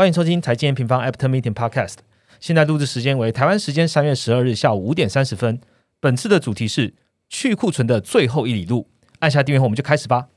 欢迎收听财经平方 After Meeting Podcast。现在录制时间为台湾时间三月十二日下午五点三十分。本次的主题是去库存的最后一里路。按下订阅后，我们就开始吧。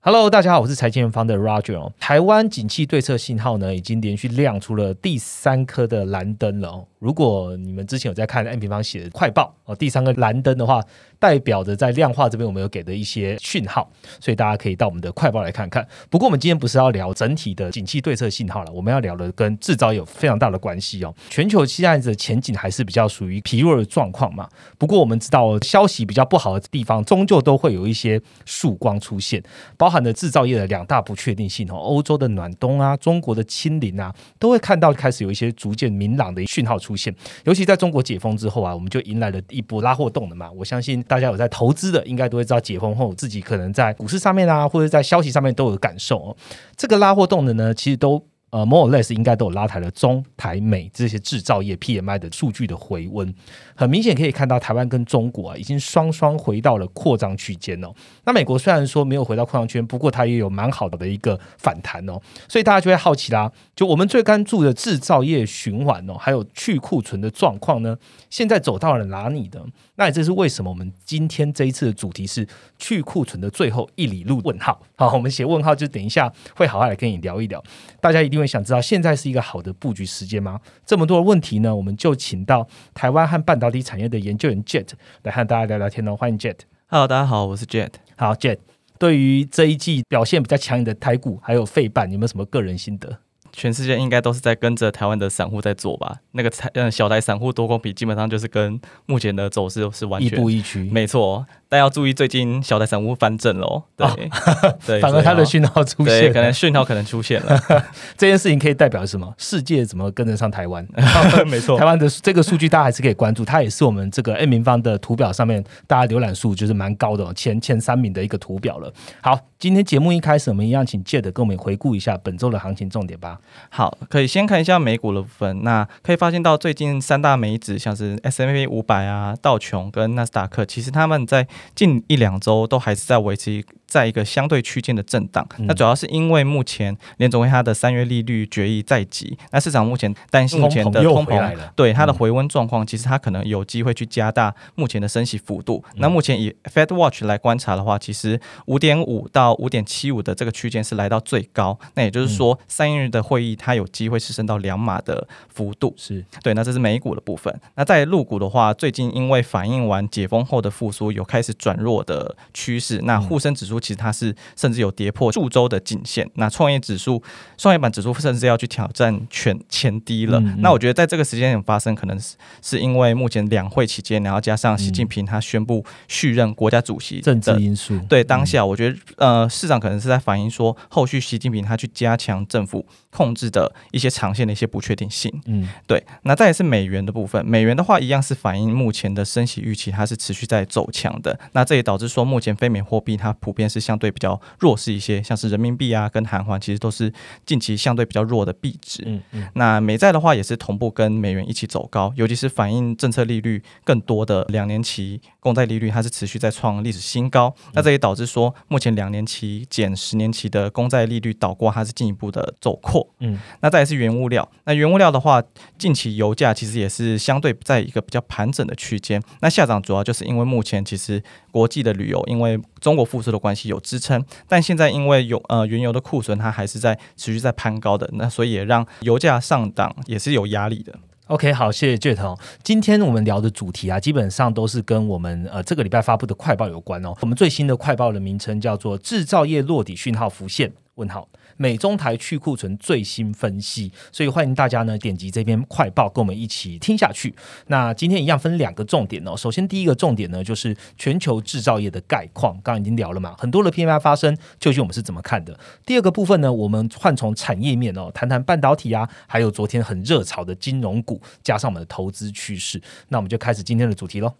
Hello，大家好，我是财经方的 Roger。台湾景气对策信号呢，已经连续亮出了第三颗的蓝灯了哦。如果你们之前有在看 M 平方写的快报哦，第三个蓝灯的话，代表着在量化这边我们有给的一些讯号，所以大家可以到我们的快报来看看。不过我们今天不是要聊整体的景气对策信号了，我们要聊的跟制造有非常大的关系哦。全球现在的前景还是比较属于疲弱的状况嘛。不过我们知道消息比较不好的地方，终究都会有一些曙光出现，包含的制造业的两大不确定性哦，欧洲的暖冬啊，中国的清零啊，都会看到开始有一些逐渐明朗的讯号出现。尤其在中国解封之后啊，我们就迎来了一波拉货动的嘛。我相信大家有在投资的，应该都会知道解封后自己可能在股市上面啊，或者在消息上面都有感受哦。这个拉货动的呢，其实都。呃，more or less 应该都有拉抬了中台美这些制造业 PMI 的数据的回温，很明显可以看到台湾跟中国啊已经双双回到了扩张区间哦。那美国虽然说没有回到扩张圈，不过它也有蛮好的一个反弹哦。所以大家就会好奇啦，就我们最关注的制造业循环哦，还有去库存的状况呢，现在走到了哪里呢？那这是为什么我们今天这一次的主题是去库存的最后一里路？问号。好，我们写问号就等一下会好好来跟你聊一聊，大家一定。想知道现在是一个好的布局时间吗？这么多的问题呢，我们就请到台湾和半导体产业的研究员 Jet 来和大家聊聊天哦。欢迎 Jet。Hello，大家好，我是 Jet。好，Jet，对于这一季表现比较强硬的台股还有费半，有没有什么个人心得？全世界应该都是在跟着台湾的散户在做吧？那个台嗯小台散户多空比，基本上就是跟目前的走势是完全亦步亦趋。没错。但要注意，最近小台散户翻正喽，对 对，反而它的讯号出现，可能讯号可能出现了。这件事情可以代表什么？世界怎么跟得上台湾？没错，台湾的这个数据大家还是可以关注，它也是我们这个 N 平方的图表上面大家浏览数就是蛮高的，前前三名的一个图表了。好，今天节目一开始，我们一样请 Jade 跟我们回顾一下本周的行情重点吧。好，可以先看一下美股的部分，那可以发现到最近三大美指，像是 S M P 五百啊、道琼跟纳斯达克，其实他们在近一两周都还是在维持在一个相对区间的震荡。那主要是因为目前联总会它的三月利率决议在即，那市场目前担心目前的通膨，对它的回温状况，其实它可能有机会去加大目前的升息幅度。那目前以 Fed Watch 来观察的话，其实五点五到五点七五的这个区间是来到最高。那也就是说，三月的会议它有机会是升到两码的幅度。是对。那这是美股的部分。那在陆股的话，最近因为反映完解封后的复苏，有开始转弱的趋势。那沪深指数其实它是甚至有跌破数周的颈线。那创业指数、创业板指数甚至要去挑战全前低了。那我觉得在这个时间点发生，可能是是因为目前两会期间，然后加上习近平他宣布续任国家主席政治因素。对当下，我觉得呃市场可能是在反映说，后续习近平他去加强政府控制的一些长线的一些不确定性。嗯，对。那再也是美元的部分，美元的话一样是反映目前的升息预期，它是持续在走强的。那这也导致说，目前非美货币它普遍是相对比较弱势一些，像是人民币啊跟韩元，其实都是近期相对比较弱的币值。嗯嗯。那美债的话也是同步跟美元一起走高，尤其是反映政策利率更多的两年期公债利率，它是持续在创历史新高。那这也导致说，目前两年期减十年期的公债利率倒挂，它是进一步的走扩。嗯。那再是原物料，那原物料的话，近期油价其实也是相对在一个比较盘整的区间。那下涨主要就是因为目前其实国际的旅游，因为中国复苏的关系有支撑，但现在因为有呃原油的库存，它还是在持续在攀高的，那所以也让油价上涨也是有压力的。OK，好，谢谢 Jet 今天我们聊的主题啊，基本上都是跟我们呃这个礼拜发布的快报有关哦。我们最新的快报的名称叫做“制造业落底讯号浮现”。问号。美中台去库存最新分析，所以欢迎大家呢点击这篇快报，跟我们一起听下去。那今天一样分两个重点哦。首先第一个重点呢，就是全球制造业的概况，刚刚已经聊了嘛，很多的 PMI 发生，究竟我们是怎么看的？第二个部分呢，我们换从产业面哦，谈谈半导体啊，还有昨天很热炒的金融股，加上我们的投资趋势。那我们就开始今天的主题喽。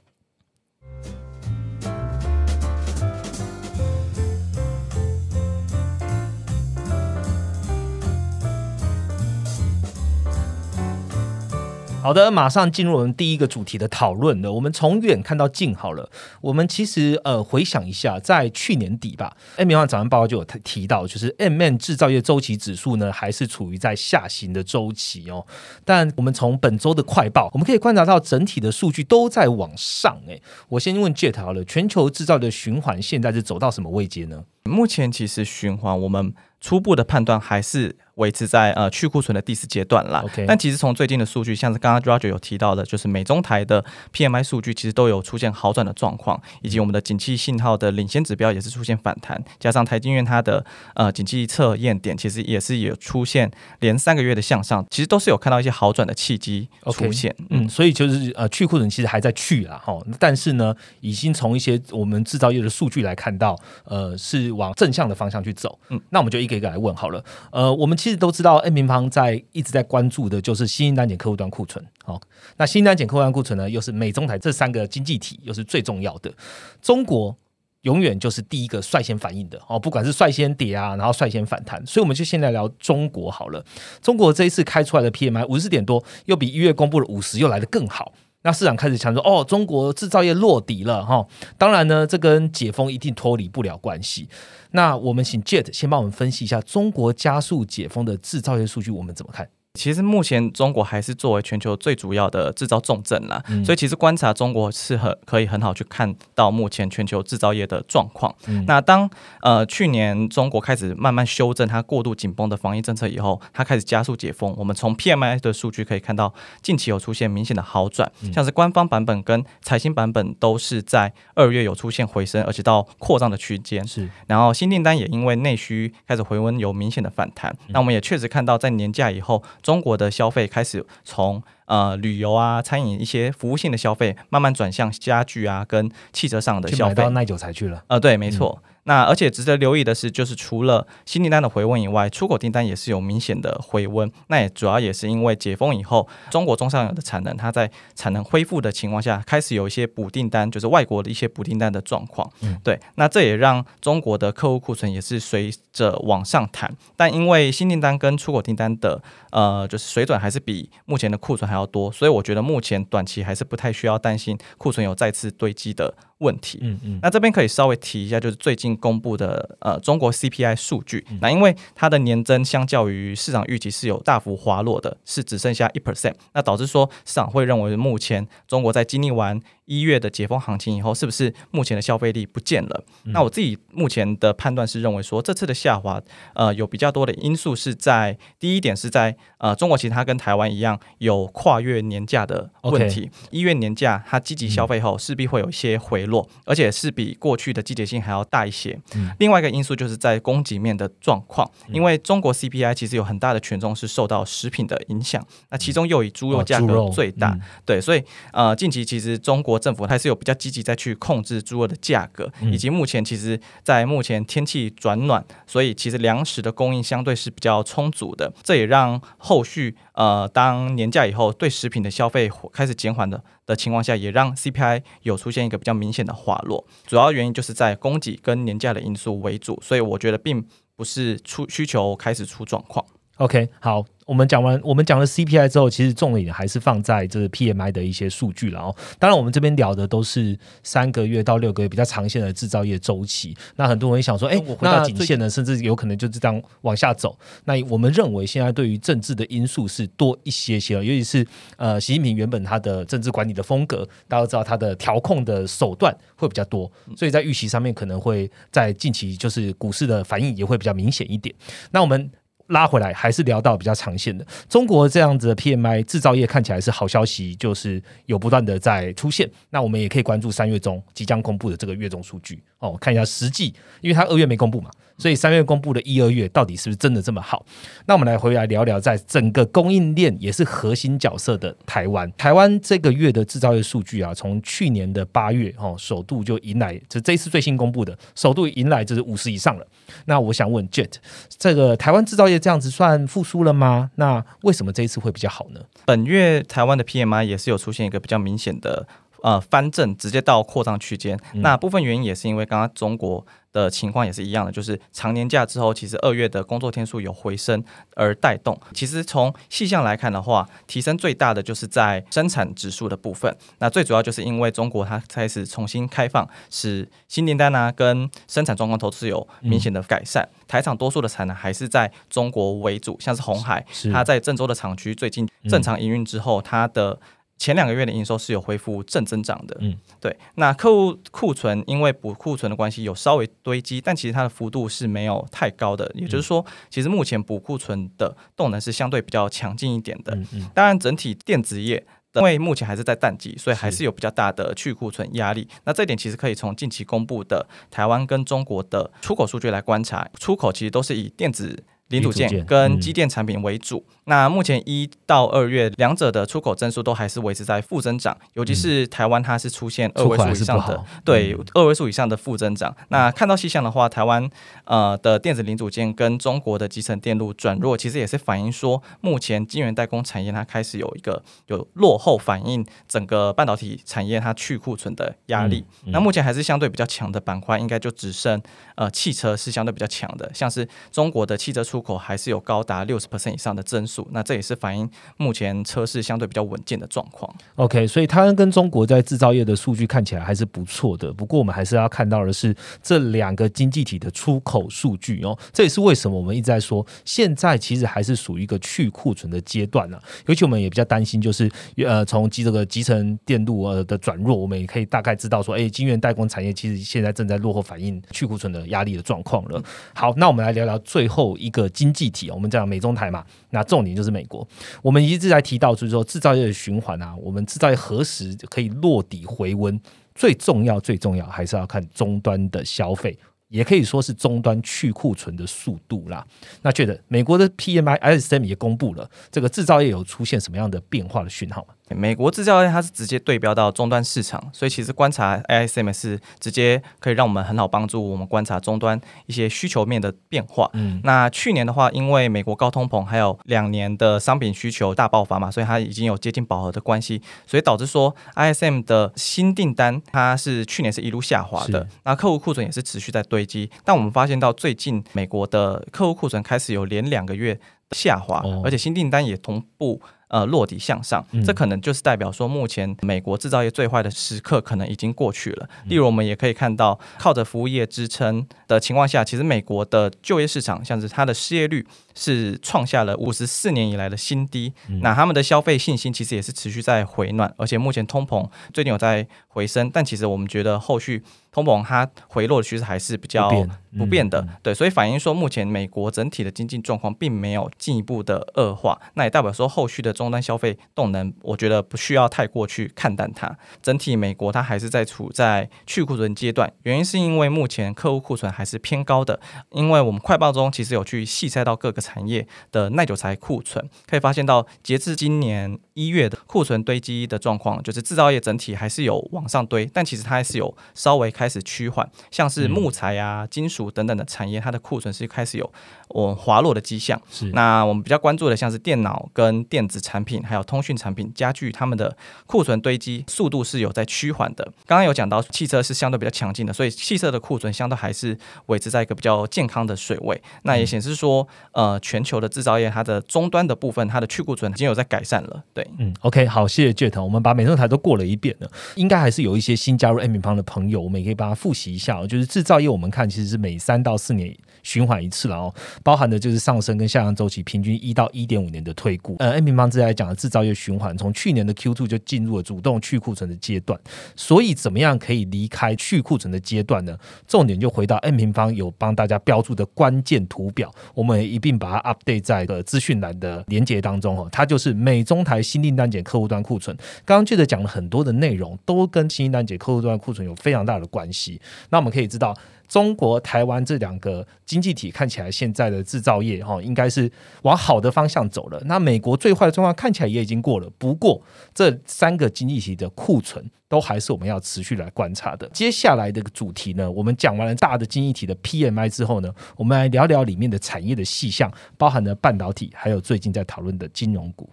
好的，马上进入我们第一个主题的讨论了。我们从远看到近好了。我们其实呃回想一下，在去年底吧，M 幺早上报告就有提到，就是 M N 制造业周期指数呢还是处于在下行的周期哦。但我们从本周的快报，我们可以观察到整体的数据都在往上。哎，我先问 Jet 好了，全球制造的循环现在是走到什么位阶呢？目前其实循环我们。初步的判断还是维持在呃去库存的第四阶段啦。OK，但其实从最近的数据，像是刚刚 Roger 有提到的，就是美中台的 PMI 数据其实都有出现好转的状况，以及我们的景气信号的领先指标也是出现反弹，加上台积院它的呃景气测验点其实也是有出现连三个月的向上，其实都是有看到一些好转的契机出现。嗯，所以就是呃去库存其实还在去啦哈，但是呢，已经从一些我们制造业的数据来看到，呃是往正向的方向去走。嗯，那我们就一个。一个来问好了，呃，我们其实都知道，N 平方在一直在关注的就是新兴单减客户端库存。好，那新兴单减客户端库存呢，又是美中台这三个经济体又是最重要的。中国永远就是第一个率先反应的哦，不管是率先跌啊，然后率先反弹。所以我们就先来聊中国好了。中国这一次开出来的 PMI 五十点多，又比一月公布的五十又来的更好。那市场开始强说，哦，中国制造业落底了哈。当然呢，这跟解封一定脱离不了关系。那我们请 Jet 先帮我们分析一下中国加速解封的制造业数据，我们怎么看？其实目前中国还是作为全球最主要的制造重镇啦，所以其实观察中国是很可以很好去看到目前全球制造业的状况。那当呃去年中国开始慢慢修正它过度紧绷的防疫政策以后，它开始加速解封。我们从 PMI 的数据可以看到，近期有出现明显的好转，像是官方版本跟财新版本都是在二月有出现回升，而且到扩张的区间。是，然后新订单也因为内需开始回温，有明显的反弹。那我们也确实看到在年假以后。中国的消费开始从呃旅游啊、餐饮一些服务性的消费，慢慢转向家具啊跟汽车上的消费。到耐久才去了。呃，对，没错。那而且值得留意的是，就是除了新订单的回温以外，出口订单也是有明显的回温。那也主要也是因为解封以后，中国中上游的产能，它在产能恢复的情况下，开始有一些补订单，就是外国的一些补订单的状况。嗯，对。那这也让中国的客户库存也是随着往上弹。但因为新订单跟出口订单的呃，就是水准还是比目前的库存还要多，所以我觉得目前短期还是不太需要担心库存有再次堆积的。问题，嗯嗯，那这边可以稍微提一下，就是最近公布的呃中国 CPI 数据，那因为它的年增相较于市场预期是有大幅滑落的，是只剩下一 percent，那导致说市场会认为目前中国在经历完一月的解封行情以后，是不是目前的消费力不见了？那我自己目前的判断是认为说，这次的下滑，呃，有比较多的因素是在第一点是在呃中国，其实它跟台湾一样有跨越年假的问题，一月年假它积极消费后，势必会有一些回落，而且是比过去的季节性还要大一些。另外一个因素就是在供给面的状况，因为中国 CPI 其实有很大的权重是受到食品的影响，那其中又以猪肉价格最大，对，所以呃近期其实中国政府还是有比较积极在去控制猪肉的价格，以及目前其实，在目前天气转暖，所以其实粮食的供应相对是比较充足的。这也让后续呃，当年假以后，对食品的消费开始减缓的的情况下，也让 CPI 有出现一个比较明显的滑落。主要原因就是在供给跟年假的因素为主，所以我觉得并不是出需求开始出状况。OK，好。我们讲完，我们讲了 CPI 之后，其实重点还是放在这个 PMI 的一些数据了哦。当然，我们这边聊的都是三个月到六个月比较长线的制造业周期。那很多人想说，哎，我回到颈线呢，甚至有可能就是这样往下走。那我们认为现在对于政治的因素是多一些些，尤其是呃，习近平原本他的政治管理的风格，大家都知道他的调控的手段会比较多，所以在预期上面可能会在近期就是股市的反应也会比较明显一点。那我们。拉回来还是聊到比较长线的中国这样子的 PMI 制造业看起来是好消息，就是有不断的在出现。那我们也可以关注三月中即将公布的这个月中数据哦，看一下实际，因为它二月没公布嘛。所以三月公布的一二月到底是不是真的这么好？那我们来回来聊聊，在整个供应链也是核心角色的台湾。台湾这个月的制造业数据啊，从去年的八月哦，首度就迎来，这这一次最新公布的首度迎来就是五十以上了。那我想问 Jet，这个台湾制造业这样子算复苏了吗？那为什么这一次会比较好呢？本月台湾的 PMI 也是有出现一个比较明显的。呃翻正，直接到扩张区间。那部分原因也是因为刚刚中国。的情况也是一样的，就是长年假之后，其实二月的工作天数有回升而带动。其实从细项来看的话，提升最大的就是在生产指数的部分。那最主要就是因为中国它开始重新开放，使新订单啊跟生产状况都是有明显的改善。台厂多数的产能还是在中国为主，像是红海，它在郑州的厂区最近正常营运之后，它的。前两个月的营收是有恢复正增长的，嗯，对。那客户库存因为补库存的关系有稍微堆积，但其实它的幅度是没有太高的。也就是说，其实目前补库存的动能是相对比较强劲一点的。当然，整体电子业因为目前还是在淡季，所以还是有比较大的去库存压力。那这点其实可以从近期公布的台湾跟中国的出口数据来观察，出口其实都是以电子。零组件跟机电产品为主。那目前一到二月，两者的出口增速都还是维持在负增长，尤其是台湾，它是出现二位数以上的，对二位数以上的负增长。那看到细项的话，台湾呃的电子零组件跟中国的集成电路转弱，其实也是反映说，目前晶圆代工产业它开始有一个有落后，反映整个半导体产业它去库存的压力。那目前还是相对比较强的板块，应该就只剩呃汽车是相对比较强的，像是中国的汽车出口还是有高达六十 percent 以上的增速，那这也是反映目前车市相对比较稳健的状况。OK，所以台湾跟中国在制造业的数据看起来还是不错的。不过我们还是要看到的是这两个经济体的出口数据哦。这也是为什么我们一直在说，现在其实还是属于一个去库存的阶段呢。尤其我们也比较担心，就是呃，从集这个集成电路呃的转弱，我们也可以大概知道说，哎，晶圆代工产业其实现在正在落后，反映去库存的压力的状况了。好，那我们来聊聊最后一个。经济体，我们讲美中台嘛，那重点就是美国。我们一直在提到，就是说制造业的循环啊，我们制造业何时可以落底回温？最重要、最重要还是要看终端的消费，也可以说是终端去库存的速度啦。那觉得美国的 PMI ISM 也公布了，这个制造业有出现什么样的变化的讯号吗？美国制造业它是直接对标到终端市场，所以其实观察 ISM 是直接可以让我们很好帮助我们观察终端一些需求面的变化。嗯，那去年的话，因为美国高通膨还有两年的商品需求大爆发嘛，所以它已经有接近饱和的关系，所以导致说 ISM 的新订单它是去年是一路下滑的，那客户库存也是持续在堆积。但我们发现到最近美国的客户库存开始有连两个月下滑，而且新订单也同步。呃，落底向上，这可能就是代表说，目前美国制造业最坏的时刻可能已经过去了。例如，我们也可以看到，靠着服务业支撑的情况下，其实美国的就业市场，像是它的失业率是创下了五十四年以来的新低。那他们的消费信心其实也是持续在回暖，而且目前通膨最近有在回升，但其实我们觉得后续。通膨它回落的趋势还是比较不变的，对，所以反映说目前美国整体的经济状况并没有进一步的恶化，那也代表说后续的终端消费动能，我觉得不需要太过去看淡它。整体美国它还是在处在去库存阶段，原因是因为目前客户库存还是偏高的，因为我们快报中其实有去细筛到各个产业的耐久材库存，可以发现到截至今年一月的库存堆积的状况，就是制造业整体还是有往上堆，但其实它还是有稍微开。开始趋缓，像是木材啊、金属等等的产业，它的库存是开始有我滑落的迹象。是，那我们比较关注的，像是电脑跟电子产品，还有通讯产品、家具，他们的库存堆积速度是有在趋缓的。刚刚有讲到汽车是相对比较强劲的，所以汽车的库存相对还是维持在一个比较健康的水位。那也显示说，呃，全球的制造业它的终端的部分，它的去库存已经有在改善了。对，嗯，OK，好，谢谢 Jet，我们把美中台都过了一遍了，应该还是有一些新加入 M 平方的朋友，我们也可以。把它复习一下，就是制造业，我们看其实是每三到四年循环一次了哦，包含的就是上升跟下降周期，平均一到一点五年的退股。呃，N 平方之来讲的制造业循环，从去年的 Q two 就进入了主动去库存的阶段。所以，怎么样可以离开去库存的阶段呢？重点就回到 N 平方有帮大家标注的关键图表，我们一并把它 update 在个资讯栏的连接当中哦。它就是美中台新订单减客户端库存。刚刚记得讲了很多的内容，都跟新订单减客户端库存有非常大的。关系，那我们可以知道，中国台湾这两个经济体看起来现在的制造业哈，应该是往好的方向走了。那美国最坏的状况看起来也已经过了，不过这三个经济体的库存都还是我们要持续来观察的。接下来的主题呢，我们讲完了大的经济体的 PMI 之后呢，我们来聊聊里面的产业的细项，包含了半导体，还有最近在讨论的金融股。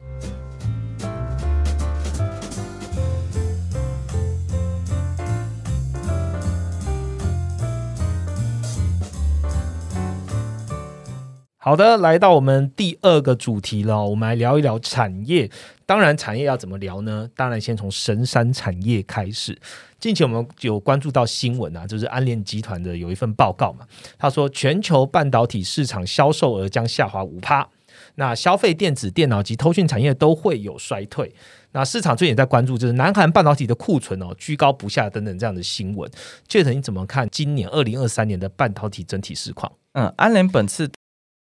好的，来到我们第二个主题了，我们来聊一聊产业。当然，产业要怎么聊呢？当然，先从神山产业开始。近期我们有关注到新闻啊，就是安联集团的有一份报告嘛，他说全球半导体市场销售额将下滑五趴，那消费电子、电脑及通讯产业都会有衰退。那市场最近也在关注就是南韩半导体的库存哦居高不下等等这样的新闻。杰腾，你怎么看今年二零二三年的半导体整体市况？嗯，安联本次。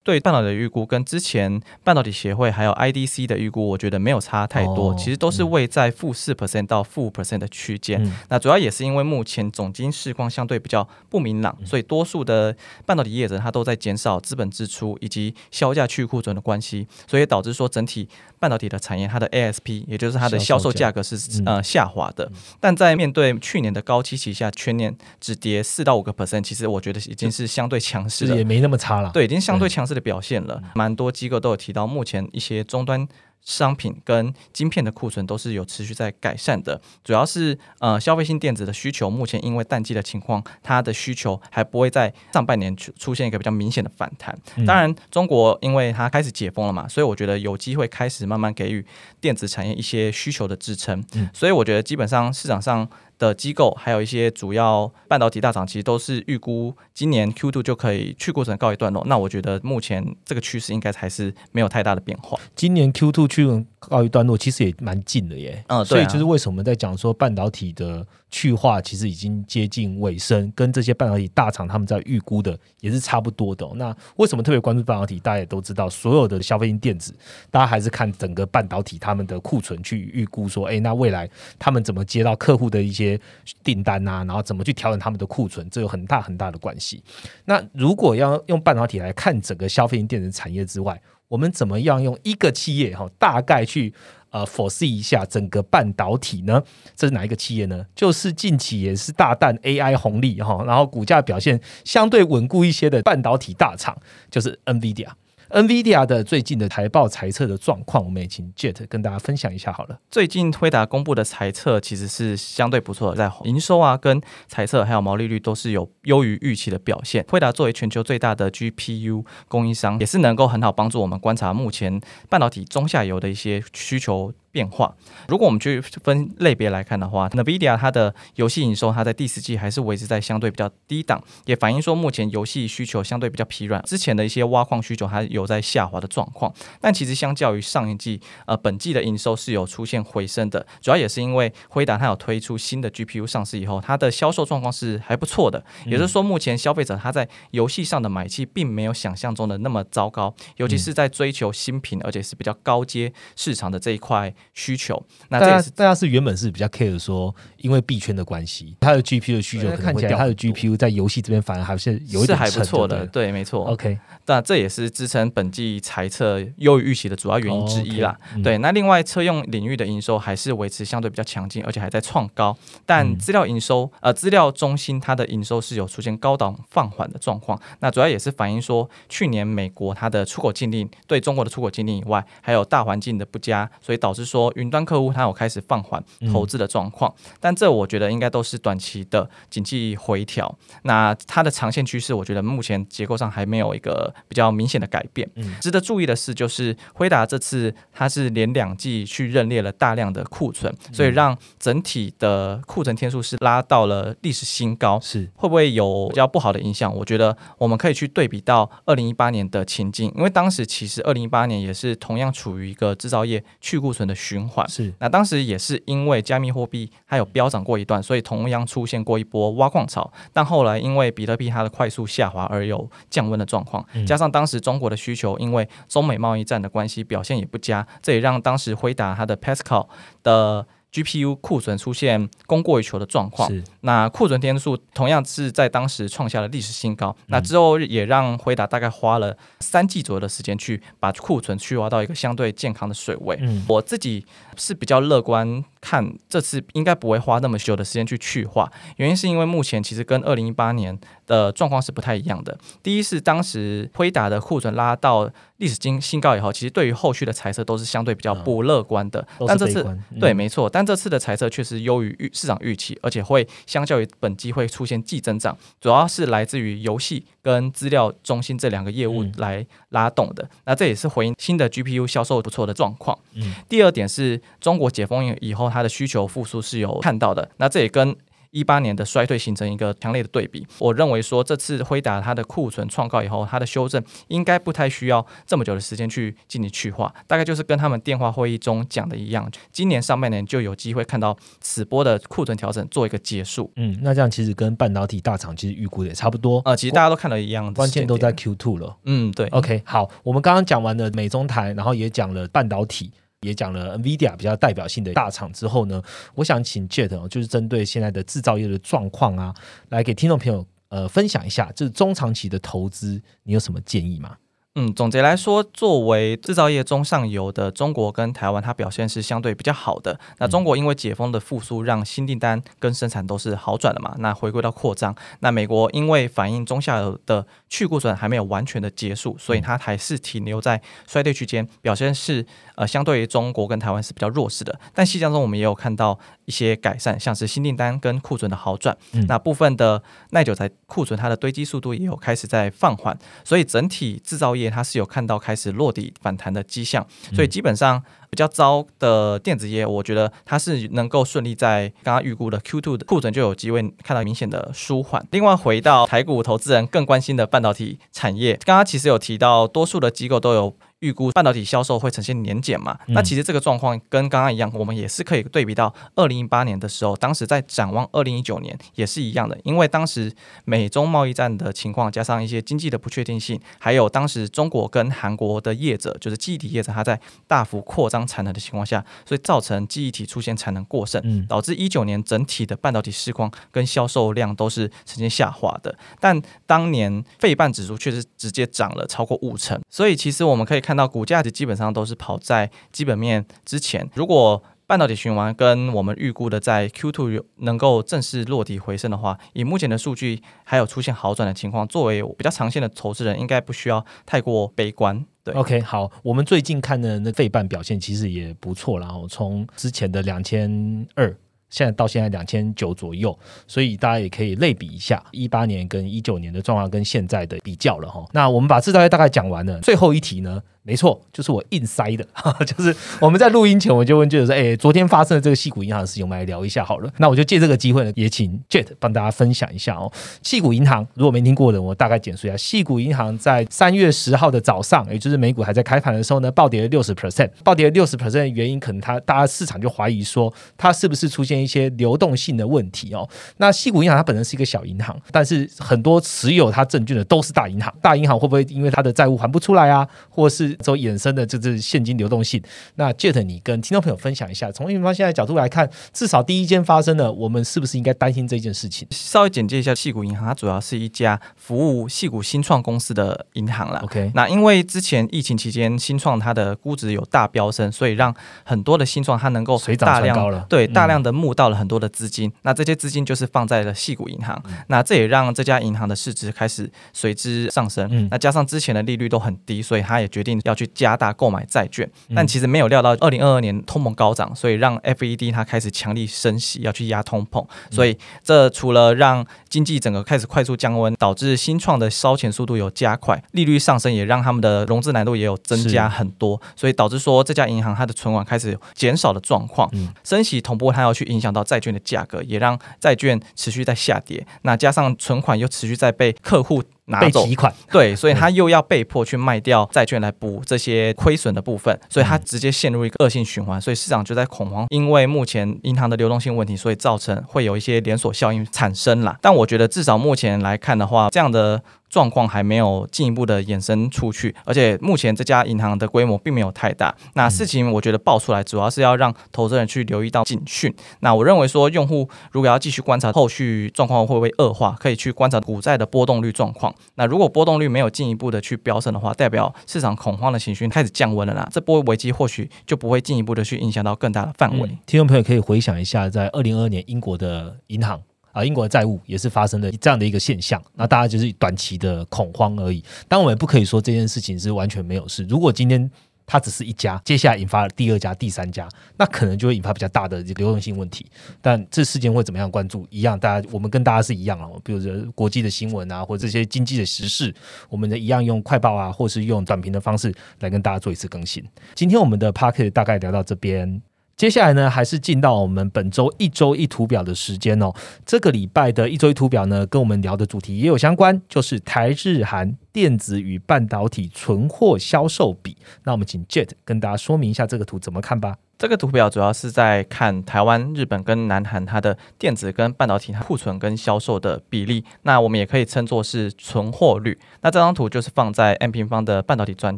对半导体的预估跟之前半导体协会还有 IDC 的预估，我觉得没有差太多，其实都是位在负四 percent 到负 percent 的区间。那主要也是因为目前总经市况相对比较不明朗，所以多数的半导体业者他都在减少资本支出以及销价去库存的关系，所以导致说整体半导体的产业它的 ASP 也就是它的销售价格是呃下滑的。但在面对去年的高期旗下，全年只跌四到五个 percent，其实我觉得已经是相对强势的，也没那么差了。对，已经相对强势。的表现了，蛮多机构都有提到，目前一些终端商品跟晶片的库存都是有持续在改善的，主要是呃消费性电子的需求，目前因为淡季的情况，它的需求还不会在上半年出出现一个比较明显的反弹。当然，中国因为它开始解封了嘛，所以我觉得有机会开始慢慢给予电子产业一些需求的支撑。所以我觉得基本上市场上。的机构还有一些主要半导体大厂，其实都是预估今年 Q two 就可以去库存告一段落。那我觉得目前这个趋势应该还是没有太大的变化。今年 Q two 去告一段落，其实也蛮近的耶。嗯，所以就是为什么在讲说半导体的去化其实已经接近尾声，跟这些半导体大厂他们在预估的也是差不多的。那为什么特别关注半导体？大家也都知道，所有的消费性电子，大家还是看整个半导体他们的库存去预估说，哎，那未来他们怎么接到客户的一些。订单啊，然后怎么去调整他们的库存，这有很大很大的关系。那如果要用半导体来看整个消费型电子产业之外，我们怎么样用一个企业哈，大概去呃测试一下整个半导体呢？这是哪一个企业呢？就是近期也是大弹 AI 红利哈，然后股价表现相对稳固一些的半导体大厂，就是 NVIDIA。NVIDIA 的最近的财报财测的状况，我们也请 Jet 跟大家分享一下好了。最近辉达公布的财测其实是相对不错的，在营收啊、跟财测还有毛利率都是有优于预期的表现。辉达作为全球最大的 GPU 供应商，也是能够很好帮助我们观察目前半导体中下游的一些需求。变化，如果我们去分类别来看的话，NVIDIA 它的游戏营收，它在第四季还是维持在相对比较低档，也反映说目前游戏需求相对比较疲软，之前的一些挖矿需求还有在下滑的状况。但其实相较于上一季，呃，本季的营收是有出现回升的，主要也是因为辉达它有推出新的 GPU 上市以后，它的销售状况是还不错的。也就是说，目前消费者他在游戏上的买气并没有想象中的那么糟糕，尤其是在追求新品而且是比较高阶市场的这一块。需求，那大家大家是原本是比较 care 说，因为币圈的关系，它的 GPU 的需求可能会掉，它的 GPU 在游戏这边反而还是有是还不错的，对，没错。OK，那这也是支撑本季财测优于预期的主要原因之一啦。对，那另外车用领域的营收还是维持相对比较强劲，而且还在创高。但资料营收，呃，资料中心它的营收是有出现高档放缓的状况。那主要也是反映说，去年美国它的出口禁令对中国的出口禁令以外，还有大环境的不佳，所以导致说云端客户他有开始放缓投资的状况。但这我觉得应该都是短期的景气回调。那它的长线趋势，我觉得目前结构上还没有一个比较明显的改变。值得注意的是，就是辉达这次它是连两季去认列了大量的库存，所以让整体的库存天数是拉到了历史新高。是会不会有比较不好的影响？我觉得我们可以去对比到二零一八年的情境，因为当时其实二零一八年也是同样处于一个制造业去库存的循环。是那当时也是因为加密货币它有飙涨过一段，所以同样出现过一波挖矿潮。但后来因为比特币它的快速下滑而有降温的状况，加上当时中国的需求因为中美贸易战的关系表现也不佳，这也让当时辉达它的 Pascal 的。GPU 库存出现供过于求的状况，那库存天数同样是在当时创下了历史新高。那之后也让辉达大概花了三季左右的时间去把库存去挖到一个相对健康的水位。我自己是比较乐观。看这次应该不会花那么久的时间去去化，原因是因为目前其实跟二零一八年的状况是不太一样的。第一是当时辉达的库存拉到历史新新高以后，其实对于后续的财测都是相对比较不乐观的。但这次对，没错，但这次的财测确实优于预市场预期，而且会相较于本机会出现季增长，主要是来自于游戏跟资料中心这两个业务来拉动的。那这也是回应新的 GPU 销售不错的状况。嗯，第二点是中国解封以后，它的需求复苏是有看到的。那这也跟一八年的衰退形成一个强烈的对比。我认为说，这次辉达它的库存创高以后，它的修正应该不太需要这么久的时间去进行去化，大概就是跟他们电话会议中讲的一样，今年上半年就有机会看到此波的库存调整做一个结束。嗯，那这样其实跟半导体大厂其实预估的也差不多。呃，其实大家都看到一样，关键都在 Q two 了。嗯，对。OK，好，我们刚刚讲完了美中台，然后也讲了半导体。也讲了 NVIDIA 比较代表性的大厂之后呢，我想请 Jet，就是针对现在的制造业的状况啊，来给听众朋友呃分享一下，就是中长期的投资，你有什么建议吗？嗯，总结来说，作为制造业中上游的中国跟台湾，它表现是相对比较好的。那中国因为解封的复苏，让新订单跟生产都是好转了嘛。那回归到扩张，那美国因为反映中下游的去库存还没有完全的结束，所以它还是停留在衰退区间，表现是呃相对于中国跟台湾是比较弱势的。但细项中我们也有看到一些改善，像是新订单跟库存的好转。那部分的耐久材库存它的堆积速度也有开始在放缓，所以整体制造业。它是有看到开始落地反弹的迹象，所以基本上比较糟的电子业，我觉得它是能够顺利在刚刚预估的 Q2 的库存就有机会看到明显的舒缓。另外，回到台股投资人更关心的半导体产业，刚刚其实有提到，多数的机构都有。预估半导体销售会呈现年减嘛？那其实这个状况跟刚刚一样，我们也是可以对比到二零一八年的时候，当时在展望二零一九年也是一样的，因为当时美中贸易战的情况，加上一些经济的不确定性，还有当时中国跟韩国的业者，就是记忆体业者，它在大幅扩张产能的情况下，所以造成记忆体出现产能过剩，导致一九年整体的半导体市况跟销售量都是呈现下滑的。但当年费半指数确实直接涨了超过五成，所以其实我们可以看。看到股价值基本上都是跑在基本面之前。如果半导体循环跟我们预估的在 Q2 能够正式落地回升的话，以目前的数据还有出现好转的情况，作为比较长线的投资人，应该不需要太过悲观。对，OK，好，我们最近看的那费半表现其实也不错，然后从之前的两千二。现在到现在两千九左右，所以大家也可以类比一下一八年跟一九年的状况跟现在的比较了哈。那我们把制造业大概讲完了，最后一题呢？没错，就是我硬塞的，就是我们在录音前我就问 Jet 说：“哎，昨天发生的这个戏谷银行的事情，我们来聊一下好了。”那我就借这个机会呢，也请 Jet 帮大家分享一下哦。戏谷银行如果没听过的，我大概简述一下。戏谷银行在三月十号的早上，也就是美股还在开盘的时候呢，暴跌了六十 percent。暴跌了六十 percent 的原因，可能它大家市场就怀疑说，它是不是出现一些流动性的问题哦？那戏谷银行它本身是一个小银行，但是很多持有它证券的都是大银行。大银行会不会因为它的债务还不出来啊，或是说衍生的？就是现金流动性。那 Jet，你跟听众朋友分享一下，从运方现在角度来看，至少第一件发生了，我们是不是应该担心这件事情？稍微简介一下，细谷银行它主要是一家服务细谷新创公司的银行了。OK，那因为之前疫情期间，新创它的估值有大飙升，所以让很多的新创它能够大量对大量的募到了很多的资金。那这些资金就是放在了细谷银行，那这也让这家银行的市值开始随之上升。嗯那加上之前的利率都很低，所以他也决定要去加大。购买债券，但其实没有料到二零二二年通膨高涨，所以让 FED 它开始强力升息，要去压通膨。所以这除了让经济整个开始快速降温，导致新创的烧钱速度有加快，利率上升也让他们的融资难度也有增加很多，所以导致说这家银行它的存款开始减少的状况。升息同步，它要去影响到债券的价格，也让债券持续在下跌。那加上存款又持续在被客户。拿走提款，对，所以他又要被迫去卖掉债券来补这些亏损的部分，所以他直接陷入一个恶性循环，所以市场就在恐慌，因为目前银行的流动性问题，所以造成会有一些连锁效应产生啦。但我觉得至少目前来看的话，这样的。状况还没有进一步的延伸出去，而且目前这家银行的规模并没有太大。那事情我觉得爆出来，主要是要让投资人去留意到警讯。那我认为说，用户如果要继续观察后续状况会不会恶化，可以去观察股债的波动率状况。那如果波动率没有进一步的去飙升的话，代表市场恐慌的情绪开始降温了啦。这波危机或许就不会进一步的去影响到更大的范围。听众朋友可以回想一下，在二零二二年英国的银行。啊，英国的债务也是发生了这样的一个现象，那大家就是短期的恐慌而已。但我们不可以说这件事情是完全没有事。如果今天它只是一家，接下来引发了第二家、第三家，那可能就会引发比较大的流动性问题。但这事件会怎么样关注？一样，大家我们跟大家是一样啊。比如说国际的新闻啊，或者这些经济的时事，我们的一样用快报啊，或是用短评的方式来跟大家做一次更新。今天我们的 p a r k e t 大概聊到这边。接下来呢，还是进到我们本周一周一图表的时间哦。这个礼拜的一周一图表呢，跟我们聊的主题也有相关，就是台日韩电子与半导体存货销售比。那我们请 Jet 跟大家说明一下这个图怎么看吧。这个图表主要是在看台湾、日本跟南韩它的电子跟半导体库存跟销售的比例，那我们也可以称作是存货率。那这张图就是放在 M 平方的半导体专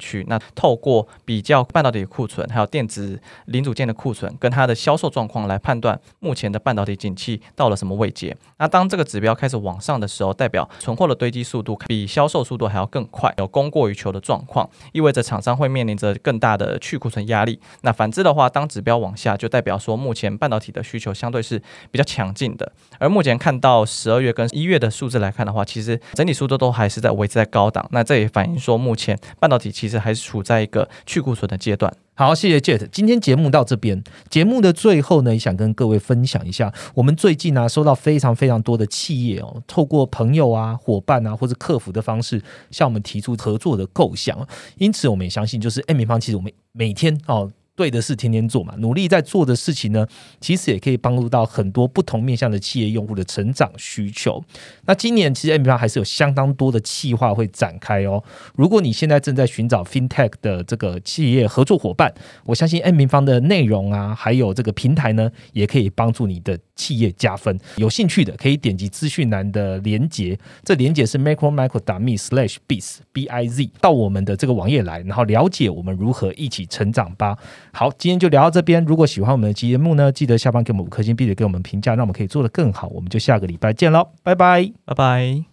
区，那透过比较半导体库存还有电子零组件的库存跟它的销售状况来判断目前的半导体景气到了什么位阶。那当这个指标开始往上的时候，代表存货的堆积速度比销售速度还要更快，有供过于求的状况，意味着厂商会面临着更大的去库存压力。那反之的话，当指标往下，就代表说目前半导体的需求相对是比较强劲的。而目前看到十二月跟一月的数字来看的话，其实整体速度都还是在维持在高档。那这也反映说，目前半导体其实还是处在一个去库存的阶段。好，谢谢 Jet。今天节目到这边，节目的最后呢，也想跟各位分享一下，我们最近呢收到非常非常多的企业哦，透过朋友啊、伙伴啊或者客服的方式，向我们提出合作的构想。因此，我们也相信，就是 M 平方，其实我们每天哦。对的事天天做嘛，努力在做的事情呢，其实也可以帮助到很多不同面向的企业用户的成长需求。那今年其实 M 平方还是有相当多的企划会展开哦。如果你现在正在寻找 FinTech 的这个企业合作伙伴，我相信 M 平方的内容啊，还有这个平台呢，也可以帮助你的企业加分。有兴趣的可以点击资讯栏的连接，这连接是 Macromicro 打 me slash biz b i z 到我们的这个网页来，然后了解我们如何一起成长吧。好，今天就聊到这边。如果喜欢我们的节目呢，记得下方给我们五颗星，并且给我们评价，让我们可以做得更好。我们就下个礼拜见喽，拜拜，拜拜。